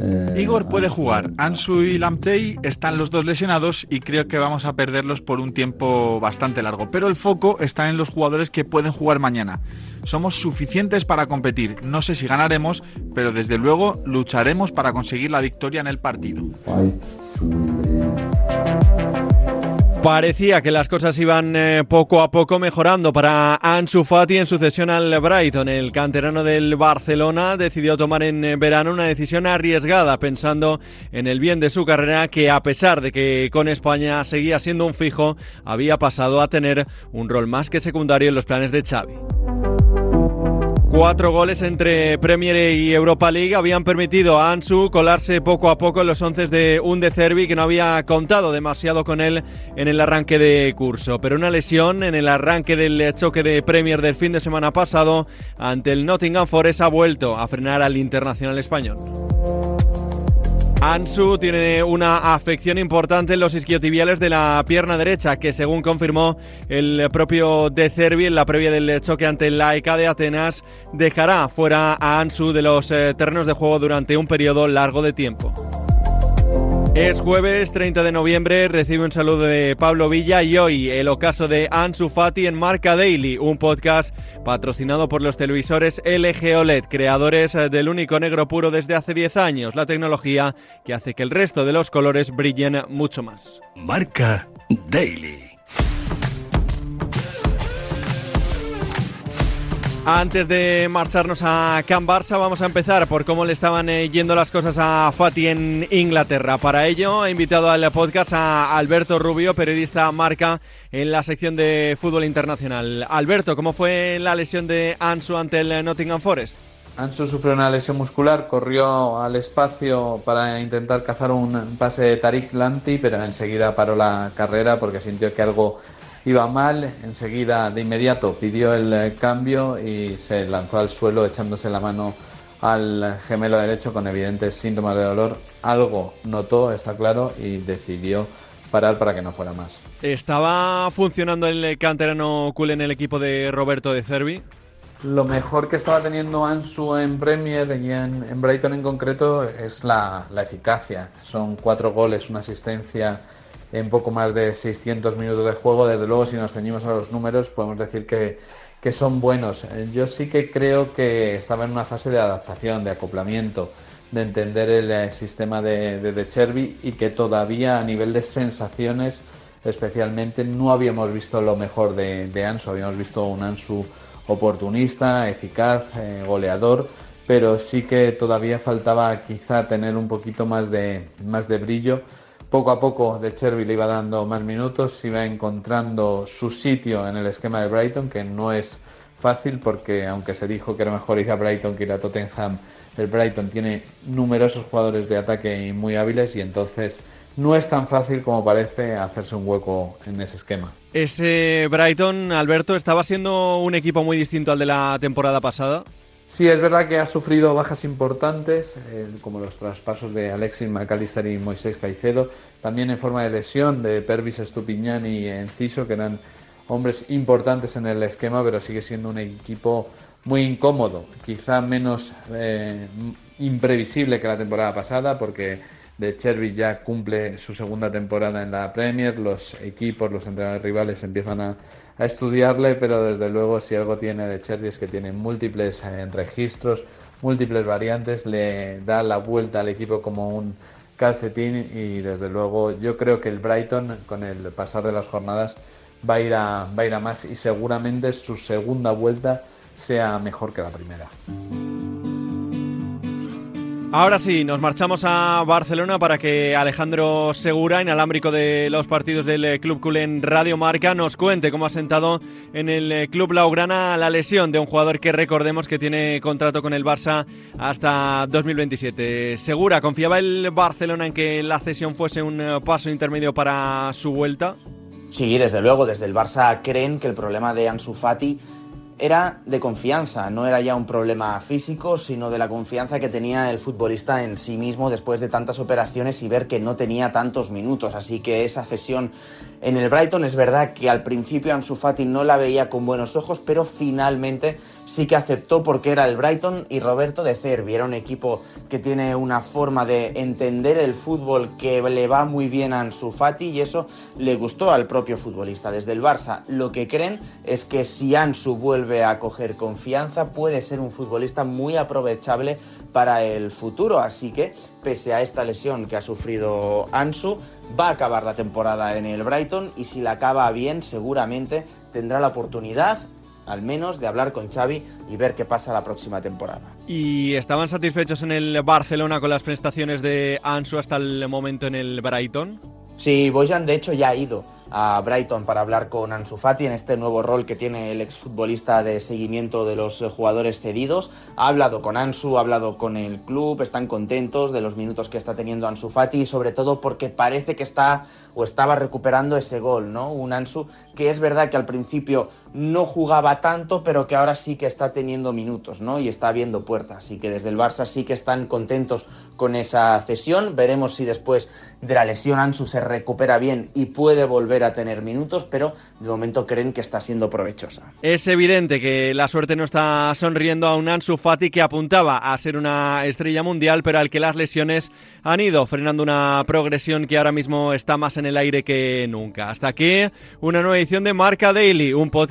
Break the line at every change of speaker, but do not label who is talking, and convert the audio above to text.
Eh, Igor puede jugar. Ansu y Lamtey están los dos lesionados y creo que vamos a perderlos por un tiempo bastante largo. Pero el foco está en los jugadores que pueden jugar mañana. Somos suficientes para competir. No sé si ganaremos, pero desde luego lucharemos para conseguir la victoria en el partido.
Parecía que las cosas iban eh, poco a poco mejorando para Ansu Fati en sucesión al Brighton. El canterano del Barcelona decidió tomar en eh, verano una decisión arriesgada pensando en el bien de su carrera que a pesar de que con España seguía siendo un fijo, había pasado a tener un rol más que secundario en los planes de Xavi. Cuatro goles entre Premier y Europa League habían permitido a Ansu colarse poco a poco en los once de un de Cervi que no había contado demasiado con él en el arranque de curso. Pero una lesión en el arranque del choque de Premier del fin de semana pasado ante el Nottingham Forest ha vuelto a frenar al internacional español. Ansu tiene una afección importante en los isquiotibiales de la pierna derecha, que según confirmó el propio De Cervi en la previa del choque ante la ECA de Atenas, dejará fuera a Ansu de los eh, terrenos de juego durante un periodo largo de tiempo. Es jueves 30 de noviembre, recibe un saludo de Pablo Villa y hoy el ocaso de Ansu Fati en Marca Daily, un podcast patrocinado por los televisores LG OLED, creadores del único negro puro desde hace 10 años, la tecnología que hace que el resto de los colores brillen mucho más.
Marca Daily.
Antes de marcharnos a Can Barça, vamos a empezar por cómo le estaban eh, yendo las cosas a Fati en Inglaterra. Para ello, he invitado al podcast a Alberto Rubio, periodista marca en la sección de fútbol internacional. Alberto, ¿cómo fue la lesión de Ansu ante el Nottingham Forest?
Ansu sufrió una lesión muscular, corrió al espacio para intentar cazar un pase de Tariq Lanti, pero enseguida paró la carrera porque sintió que algo iba mal, enseguida de inmediato pidió el eh, cambio y se lanzó al suelo echándose la mano al gemelo derecho con evidentes síntomas de dolor. Algo notó, está claro, y decidió parar para que no fuera más.
¿Estaba funcionando el canterano cool en el equipo de Roberto de Cervi?
Lo mejor que estaba teniendo Ansu en Premier y en, Brighton en concreto es la, la eficacia. Son cuatro goles, una asistencia en poco más de 600 minutos de juego. Desde luego, si nos ceñimos a los números, podemos decir que, son buenos. Yo sí que creo que estaba en una fase de adaptación, de acoplamiento, de entender el eh, sistema de, de, Cherby y que todavía a nivel de sensaciones, especialmente, no habíamos visto lo mejor de, de Ansu. Habíamos visto un Ansu oportunista, eficaz, eh, goleador, pero sí que todavía faltaba quizá tener un poquito más de, más de brillo poco a poco De Cherby le iba dando más minutos, iba encontrando su sitio en el esquema de Brighton, que no es fácil porque aunque se dijo que era mejor ir a Brighton que ir a Tottenham, el Brighton tiene numerosos jugadores de ataque muy hábiles y entonces no es tan fácil como parece hacerse un hueco en ese esquema.
Ese Brighton, Alberto, estaba siendo un equipo muy distinto al de la temporada pasada.
Sí, es verdad que ha sufrido bajas importantes, eh, como los traspasos de Alexis McAllister y Moisés Caicedo, también en forma de lesión de Pervis Estupiñán y Enciso, que eran hombres importantes en el esquema, pero sigue siendo un equipo muy incómodo, quizá menos eh, imprevisible que la temporada pasada, porque de Chervis ya cumple su segunda temporada en la Premier, los equipos, los entrenadores rivales empiezan a a estudiarle, pero desde luego si algo tiene de Cherry es que tiene múltiples eh, registros, múltiples variantes, le da la vuelta al equipo como un calcetín y desde luego yo creo que el Brighton con el pasar de las jornadas va a ir a, va a, ir a más y seguramente su segunda vuelta sea mejor que la primera.
Ahora sí, nos marchamos a Barcelona para que Alejandro Segura, inalámbrico de los partidos del eh, Club Culé en Radio Marca, nos cuente cómo ha sentado en el eh, Club Laugrana la lesión de un jugador que recordemos que tiene contrato con el Barça hasta 2027. Segura, ¿confiaba el Barcelona en que la cesión fuese un eh, paso intermedio para su vuelta?
Sí, desde luego, desde el Barça creen que el problema de Ansu Fati era de confianza, no era ya un problema físico, sino de la confianza que tenía el futbolista en sí mismo después de tantas operaciones y ver que no tenía tantos minutos. Así que esa cesión en el Brighton es verdad que al principio Ansu Fati no la veía con buenos ojos, pero finalmente sí que aceptó porque era el Brighton y Roberto de Cervi. Era un equipo que tiene una forma de entender el fútbol que le va muy bien a Ansu Fati y eso le gustó al propio futbolista. Desde el Barça lo que creen es que si Ansu vuelve a coger confianza puede ser un futbolista muy aprovechable para el futuro. Así que, pese a esta lesión que ha sufrido Ansu, va a acabar la temporada en el Brighton y si la acaba bien, seguramente tendrá la oportunidad al menos de hablar con Xavi y ver qué pasa la próxima temporada.
¿Y estaban satisfechos en el Barcelona con las prestaciones de Ansu hasta el momento en el Brighton?
Sí, Bojan de hecho ya ha ido a Brighton para hablar con Ansu Fati en este nuevo rol que tiene el exfutbolista de seguimiento de los jugadores cedidos. Ha hablado con Ansu, ha hablado con el club, están contentos de los minutos que está teniendo Ansu Fati y sobre todo porque parece que está o estaba recuperando ese gol, ¿no? Un Ansu que es verdad que al principio no jugaba tanto, pero que ahora sí que está teniendo minutos, ¿no? Y está viendo puertas. Así que desde el Barça sí que están contentos con esa cesión. Veremos si después de la lesión Ansu se recupera bien y puede volver a tener minutos, pero de momento creen que está siendo provechosa.
Es evidente que la suerte no está sonriendo a un Ansu Fati que apuntaba a ser una estrella mundial, pero al que las lesiones han ido frenando una progresión que ahora mismo está más en el aire que nunca. Hasta aquí una nueva edición de Marca Daily, un